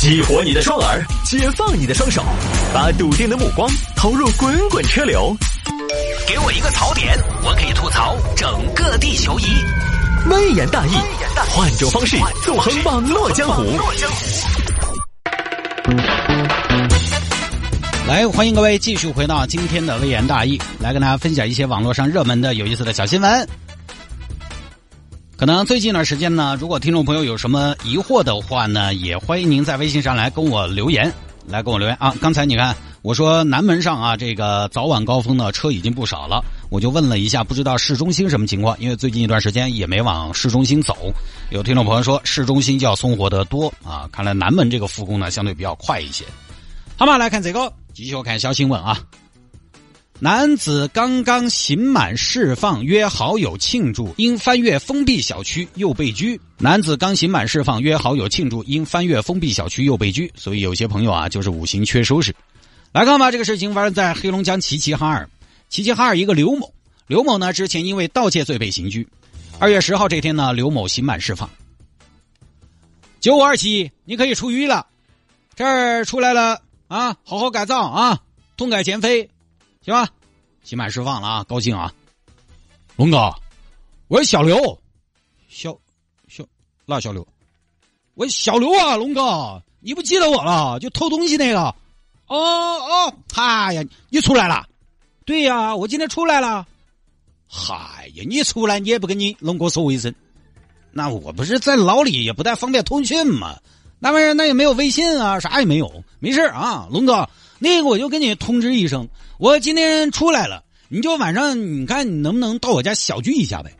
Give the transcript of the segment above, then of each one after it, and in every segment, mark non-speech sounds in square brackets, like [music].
激活你的双耳，解放你的双手，把笃定的目光投入滚滚车流。给我一个槽点，我可以吐槽整个地球仪。微言大义，换种方式纵横网络江湖。来，欢迎各位继续回到今天的微言大义，来跟大家分享一些网络上热门的、有意思的小新闻。可能最近一段时间呢，如果听众朋友有什么疑惑的话呢，也欢迎您在微信上来跟我留言，来跟我留言啊。刚才你看我说南门上啊，这个早晚高峰呢车已经不少了，我就问了一下，不知道市中心什么情况，因为最近一段时间也没往市中心走。有听众朋友说市中心就要松活得多啊，看来南门这个复工呢相对比较快一些。好嘛，来看这个，继续看小新闻啊。男子刚刚刑满释放，约好友庆祝，因翻越封闭小区又被拘。男子刚刑满释放，约好友庆祝，因翻越封闭小区又被拘。所以有些朋友啊，就是五行缺收拾。来看吧，这个事情发生在黑龙江齐齐哈尔。齐齐哈尔一个刘某，刘某呢之前因为盗窃罪被刑拘。二月十号这天呢，刘某刑满释放。九五二七，你可以出狱了，这儿出来了啊，好好改造啊，痛改前非。行吧，刑满释放了啊，高兴啊！龙哥，我是小刘，小小那小刘，我小刘啊，龙哥，你不记得我了？就偷东西那个。哦哦，嗨呀，你出来了？对呀，我今天出来了。嗨呀，你出来你也不跟你龙哥说一声，那我不是在牢里也不太方便通讯嘛？那玩意儿那也没有微信啊，啥也没有，没事啊，龙哥。那个我就跟你通知一声，我今天出来了，你就晚上你看你能不能到我家小聚一下呗？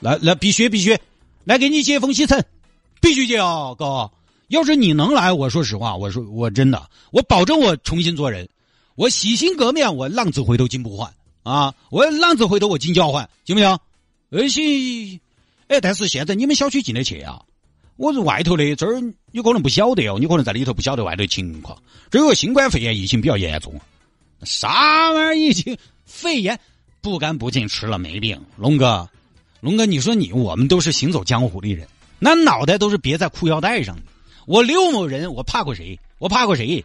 来来，必须必须，来给你接风洗尘，[laughs] 必须接啊，哥！要是你能来，我说实话，我说我真的，我保证我重新做人，我洗心革面，我浪子回头金不换啊！我浪子回头我金交换，行不行？哎行，哎，但是现在你们小区进得去啊？我是外头的，这儿你可能不晓得哦，你可能在里头不晓得外头情况。这个新冠肺炎疫情比较严重，啥玩意儿疫情？肺炎不干不净吃了没病。龙哥，龙哥，你说你我们都是行走江湖的人，那脑袋都是别在裤腰带上的。我刘某人，我怕过谁？我怕过谁？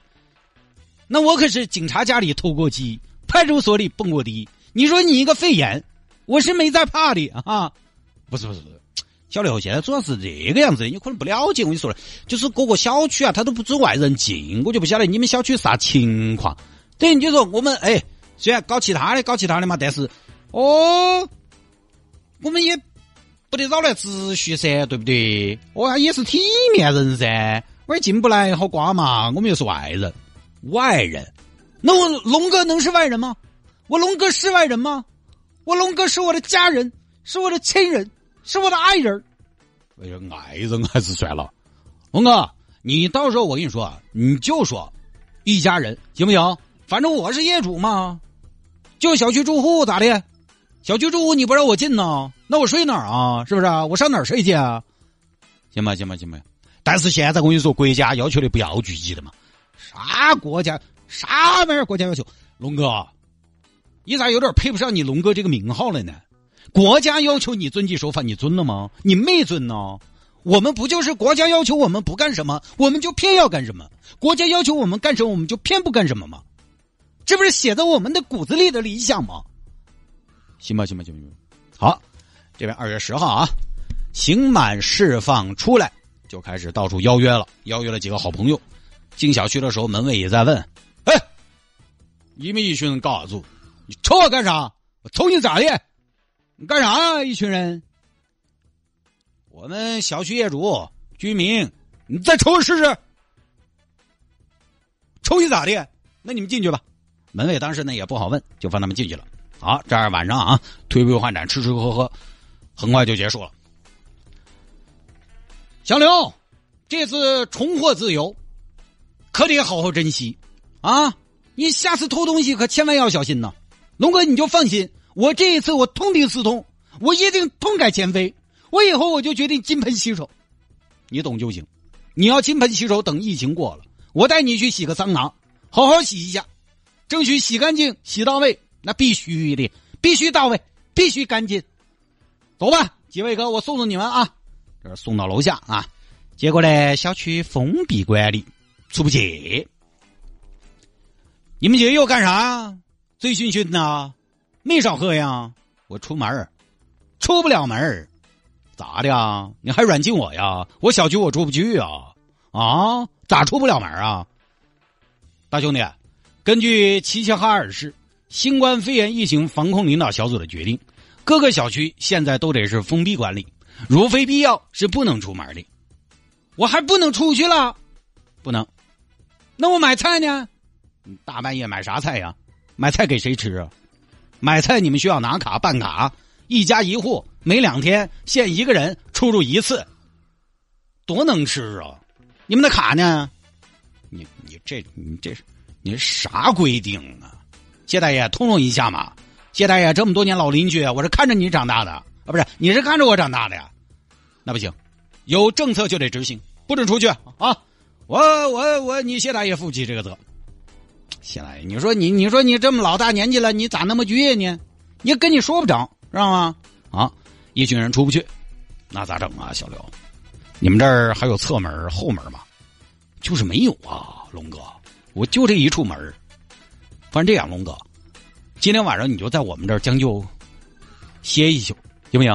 那我可是警察家里偷过鸡，派出所里蹦过迪。你说你一个肺炎，我是没在怕的啊！不是不是。小刘，现在主要是这个样子，你可能不了解。我跟你说了，就是各个小区啊，他都不准外人进，我就不晓得你们小区啥情况。等于你说我们哎，虽然搞其他的，搞其他的嘛，但是哦，我们也不得扰乱秩序噻，对不对？我也是体面人噻，我也进不来好瓜嘛。我们又是外人，外人，那我龙哥能是外人吗？我龙哥是外人吗？我龙哥是我的家人，是我的亲人。是我的爱人，哎呀，爱人还是算了。龙哥，你到时候我跟你说，你就说一家人行不行？反正我是业主嘛，就小区住户咋的？小区住户你不让我进呢，那我睡哪儿啊？是不是？我上哪儿睡去啊？行吧，行吧，行吧。但是现在我跟你说，国家要求的不要聚集的嘛。啥国家？啥玩意儿？国家要求？龙哥，你咋有点配不上你龙哥这个名号了呢？国家要求你遵纪守法，你遵了吗？你没遵呢。我们不就是国家要求我们不干什么，我们就偏要干什么；国家要求我们干什么，我们就偏不干什么吗？这不是写在我们的骨子里的理想吗？行吧，行吧，行吧，好，这边二月十号啊，刑满释放出来，就开始到处邀约了，邀约了几个好朋友。进小区的时候，门卫也在问：“哎，你们一群人搞啥子？你瞅我干啥？我瞅你咋的？”你干啥呀？一群人，我们小区业主、居民，你再抽我试试，抽你咋的？那你们进去吧。门卫当时呢也不好问，就放他们进去了。好，这儿晚上啊，推杯换盏，吃吃喝喝，很快就结束了。小刘，这次重获自由，可得好好珍惜啊！你下次偷东西可千万要小心呐。龙哥，你就放心。我这一次我痛定思痛，我一定痛改前非。我以后我就决定金盆洗手，你懂就行。你要金盆洗手，等疫情过了，我带你去洗个桑拿，好好洗一下，争取洗干净、洗到位。那必须的，必须到位，必须干净。走吧，几位哥，我送送你们啊。这是送到楼下啊。结果呢，小区封闭管理，出不去。你们几个又干啥？醉醺醺的，没少喝呀。我出门儿，出不了门儿，咋的啊？你还软禁我呀？我小区我出不去啊！啊，咋出不了门啊？大兄弟，根据齐齐哈尔市新冠肺炎疫情防控领导小组的决定，各个小区现在都得是封闭管理，如非必要是不能出门的。我还不能出去了，不能。那我买菜呢？大半夜买啥菜呀？买菜给谁吃啊？买菜你们需要拿卡办卡，一家一户，每两天限一个人出入一次，多能吃啊！你们的卡呢？你你这你这是你啥规定啊？谢大爷通融一下嘛！谢大爷这么多年老邻居，我是看着你长大的啊，不是你是看着我长大的呀？那不行，有政策就得执行，不准出去啊！我我我，你谢大爷负起这个责。起来，你说你你说你这么老大年纪了，你咋那么倔呢？你跟你说不着，知道吗？啊，一群人出不去，那咋整啊？小刘，你们这儿还有侧门后门吗？就是没有啊，龙哥，我就这一处门反正这样，龙哥，今天晚上你就在我们这儿将就歇一宿，行不行？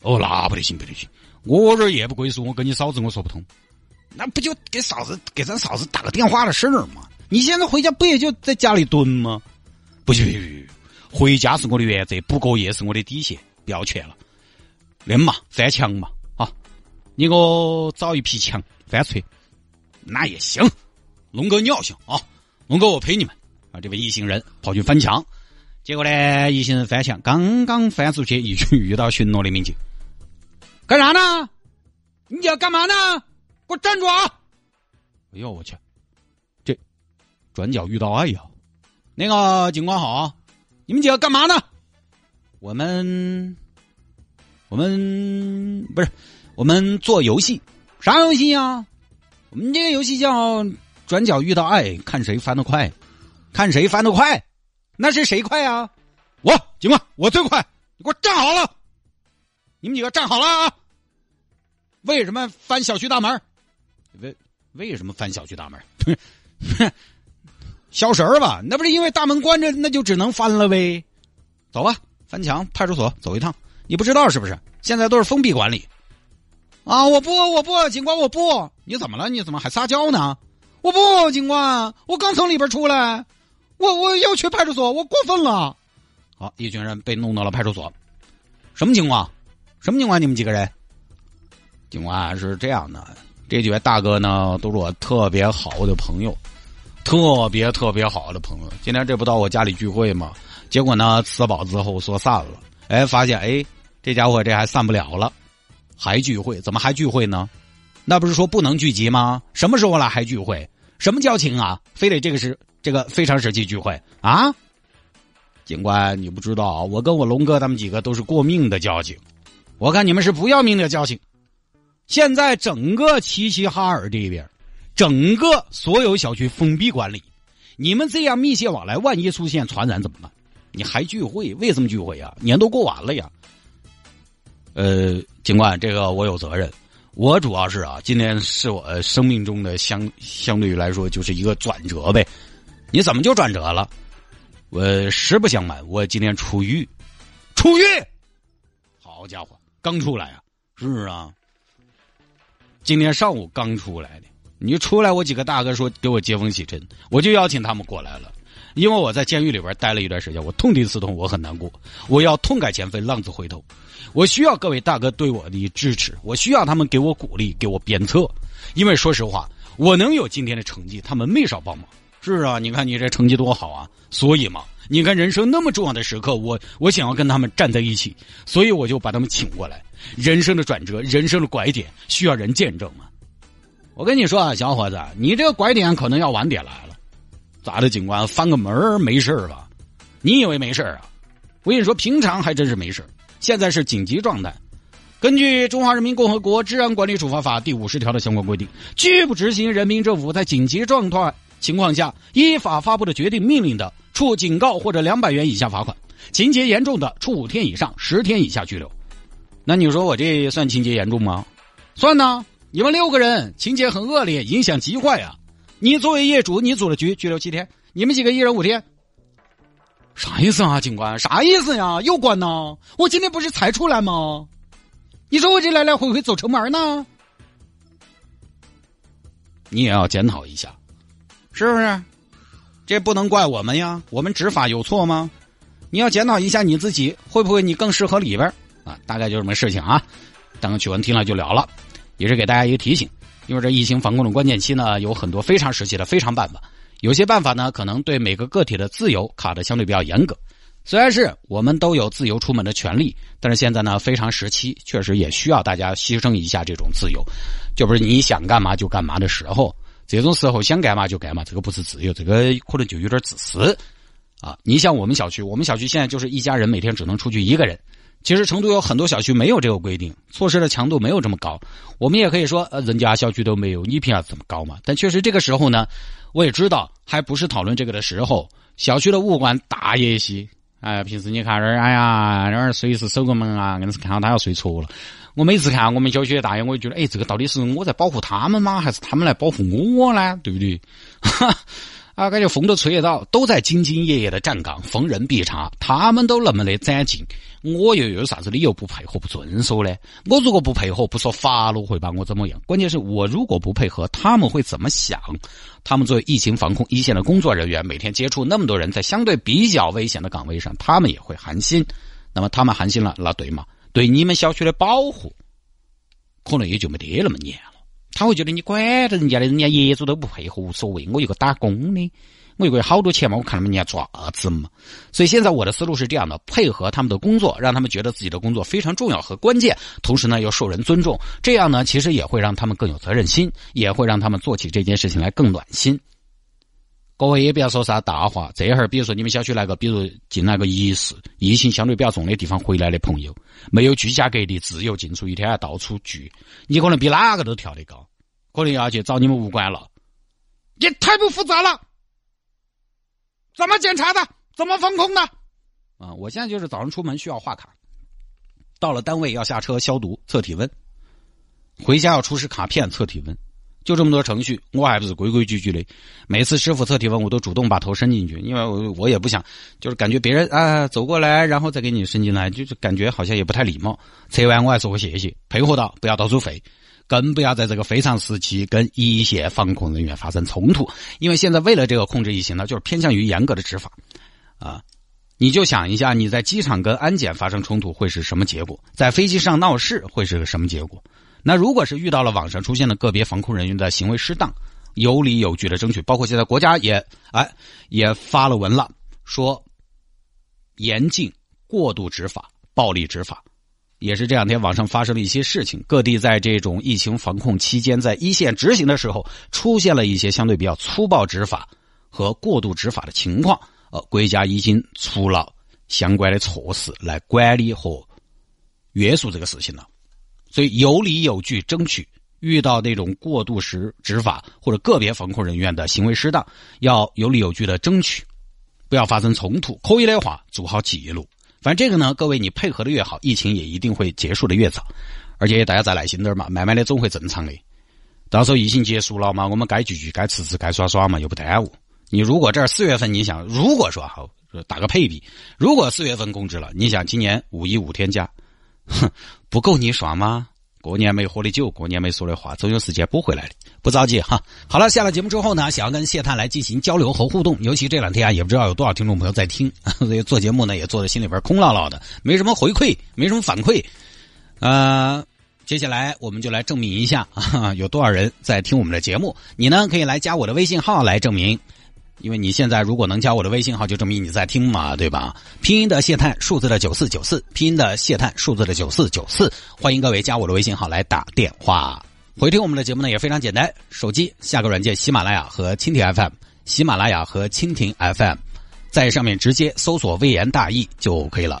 哦，那不得行，不得行，我这夜不归宿，我跟你嫂子我说不通，那不就给嫂子给咱嫂子打个电话的事儿吗？你现在回家不也就在家里蹲吗？不行不行，回家是我的原则，不过夜是我的底线，不要钱了。那嘛，翻墙嘛，啊，你给我找一批墙翻出去。那也行，龙哥尿性啊！龙哥，我陪你们啊！这位一行人跑去翻墙，结果呢，一行人翻墙，刚刚翻出去，一群遇到巡逻的民警，干啥呢？你要干嘛呢？给我站住啊！哎呦我去，转角遇到爱呀！那个警官好，你们几个干嘛呢？我们，我们不是，我们做游戏，啥游戏呀？我们这个游戏叫“转角遇到爱”，看谁翻得快，看谁翻得快，那是谁快啊？我警官，我最快，你给我站好了！你们几个站好了啊！为什么翻小区大门？为为什么翻小区大门？哼小神儿吧？那不是因为大门关着，那就只能翻了呗。走吧，翻墙派出所走一趟。你不知道是不是？现在都是封闭管理。啊！我不，我不，警官，我不！你怎么了？你怎么还撒娇呢？我不，警官，我刚从里边出来，我我要去派出所，我过分了。好，一群人被弄到了派出所。什么情况？什么情况？你们几个人？警官是这样的，这几位大哥呢，都是我特别好的朋友，特别特别好的朋友。今天这不到我家里聚会吗？结果呢，吃饱之后说散了。哎，发现哎，这家伙这还散不了了。还聚会？怎么还聚会呢？那不是说不能聚集吗？什么时候了还聚会？什么交情啊？非得这个是这个非常时期聚会啊？警官，你不知道，我跟我龙哥他们几个都是过命的交情。我看你们是不要命的交情。现在整个齐齐哈尔这边，整个所有小区封闭管理，你们这样密切往来，万一出现传染怎么办？你还聚会？为什么聚会呀？年都过完了呀。呃，警官，这个我有责任。我主要是啊，今天是我生命中的相相对于来说就是一个转折呗。你怎么就转折了？我实不相瞒，我今天出狱，出狱。好家伙，刚出来啊！是啊，今天上午刚出来的。你出来，我几个大哥说给我接风洗尘，我就邀请他们过来了。因为我在监狱里边待了一段时间，我痛定思痛，我很难过，我要痛改前非，浪子回头。我需要各位大哥对我的支持，我需要他们给我鼓励，给我鞭策。因为说实话，我能有今天的成绩，他们没少帮忙。是啊，你看你这成绩多好啊！所以嘛，你看人生那么重要的时刻，我我想要跟他们站在一起，所以我就把他们请过来。人生的转折，人生的拐点，需要人见证嘛。我跟你说啊，小伙子，你这个拐点可能要晚点来了。咋的，警官翻个门没事吧？你以为没事啊？我跟你说，平常还真是没事现在是紧急状态，根据《中华人民共和国治安管理处罚法》第五十条的相关规定，拒不执行人民政府在紧急状态情况下依法发布的决定命令的，处警告或者两百元以下罚款；情节严重的，处五天以上十天以下拘留。那你说我这算情节严重吗？算呢。你们六个人情节很恶劣，影响极坏啊！你作为业主，你组了局，拘留七天，你们几个一人五天。啥意思啊，警官？啥意思呀？又关呢？我今天不是才出来吗？你说我这来来回回走城门呢？你也要检讨一下，是不是？这不能怪我们呀，我们执法有错吗？你要检讨一下你自己，会不会你更适合里边啊？大概就这么事情啊。当趣闻听了就了了，也是给大家一个提醒，因为这疫情防控的关键期呢，有很多非常时期的非常办法。有些办法呢，可能对每个个体的自由卡的相对比较严格。虽然是我们都有自由出门的权利，但是现在呢，非常时期，确实也需要大家牺牲一下这种自由，就不是你想干嘛就干嘛的时候。这种时候想干嘛就干嘛，这个不是自由，这个可能就有点自私啊。你像我们小区，我们小区现在就是一家人每天只能出去一个人。其实成都有很多小区没有这个规定，措施的强度没有这么高。我们也可以说，呃，人家小区都没有，你凭啥这么高嘛？但确实这个时候呢。我也知道，还不是讨论这个的时候。小区的物管大爷些，哎，平时你看这儿，哎呀，这儿随时守个门啊，硬是看到他要睡着了。我每次看我们小区的大爷，我就觉得，哎，这个到底是我在保护他们吗？还是他们来保护我呢？对不对？哈 [laughs] 啊，感觉风都吹得到，都在兢兢业业的站岗，逢人必查。他们都那么的攒劲，我又有啥子理由不配合、不遵守呢？我如果不配合，不说法律会把我怎么样？关键是我如果不配合，他们会怎么想？他们作为疫情防控一线的工作人员，每天接触那么多人，在相对比较危险的岗位上，他们也会寒心。那么他们寒心了，那对吗？对你们小区的保护，可能也就没得那么严了。他会觉得你管着人家的，人家业主都不配合，无所谓。我一个打工的，我一个月好多钱嘛，我看他们人家爪子嘛。所以现在我的思路是这样的：配合他们的工作，让他们觉得自己的工作非常重要和关键，同时呢又受人尊重。这样呢，其实也会让他们更有责任心，也会让他们做起这件事情来更暖心。各位也不要说啥大话，这会儿比如说你们小区来个，比如进那个疑似疫情相对比较重的地方回来的朋友，没有居家隔离，自由进出，一天还到处聚，你可能比哪个都跳得高，可能要去找你们物管了。也太不负责了，怎么检查的？怎么封控的？啊，我现在就是早上出门需要画卡，到了单位要下车消毒测体温，回家要出示卡片测体温。就这么多程序，我还不是规规矩矩的。每次师傅测体温，我都主动把头伸进去，因为我我也不想，就是感觉别人啊走过来，然后再给你伸进来，就是感觉好像也不太礼貌。测完我还说个谢谢，配合到不要到处飞，更不要在这个非常时期跟一线防控人员发生冲突。因为现在为了这个控制疫情呢，就是偏向于严格的执法啊。你就想一下，你在机场跟安检发生冲突会是什么结果？在飞机上闹事会是个什么结果？那如果是遇到了网上出现的个别防控人员的行为失当，有理有据的争取，包括现在国家也哎也发了文了，说严禁过度执法、暴力执法，也是这两天网上发生了一些事情，各地在这种疫情防控期间，在一线执行的时候，出现了一些相对比较粗暴执法和过度执法的情况，呃，国家已经出了相关的措施来管理和约束这个事情了。所以有理有据争取，遇到那种过度时执法或者个别防控人员的行为失当，要有理有据的争取，不要发生冲突。可以的话，做好记录。反正这个呢，各位你配合的越好，疫情也一定会结束的越早。而且大家再耐心点嘛，慢慢的总会正常的。到时候疫情结束了嘛，我们该聚聚、该吃吃、该耍耍嘛，又不耽误。你如果这儿四月份，你想如果说好打个配比，如果四月份控制了，你想今年五一五天假。哼，不够你耍吗？过年没喝的酒，过年没说的话，总有时间补回来的。不着急哈。好了，下了节目之后呢，想要跟谢探来进行交流和互动，尤其这两天啊，也不知道有多少听众朋友在听，[laughs] 所以做节目呢也做的心里边空落落的，没什么回馈，没什么反馈。呃，接下来我们就来证明一下啊，有多少人在听我们的节目。你呢，可以来加我的微信号来证明。因为你现在如果能加我的微信号，就证明你在听嘛，对吧？拼音的谢探，数字的九四九四，拼音的谢探，数字的九四九四，欢迎各位加我的微信号来打电话。回听我们的节目呢也非常简单，手机下个软件喜马拉雅和蜻蜓 FM，喜马拉雅和蜻蜓 FM，在上面直接搜索“微言大义”就可以了。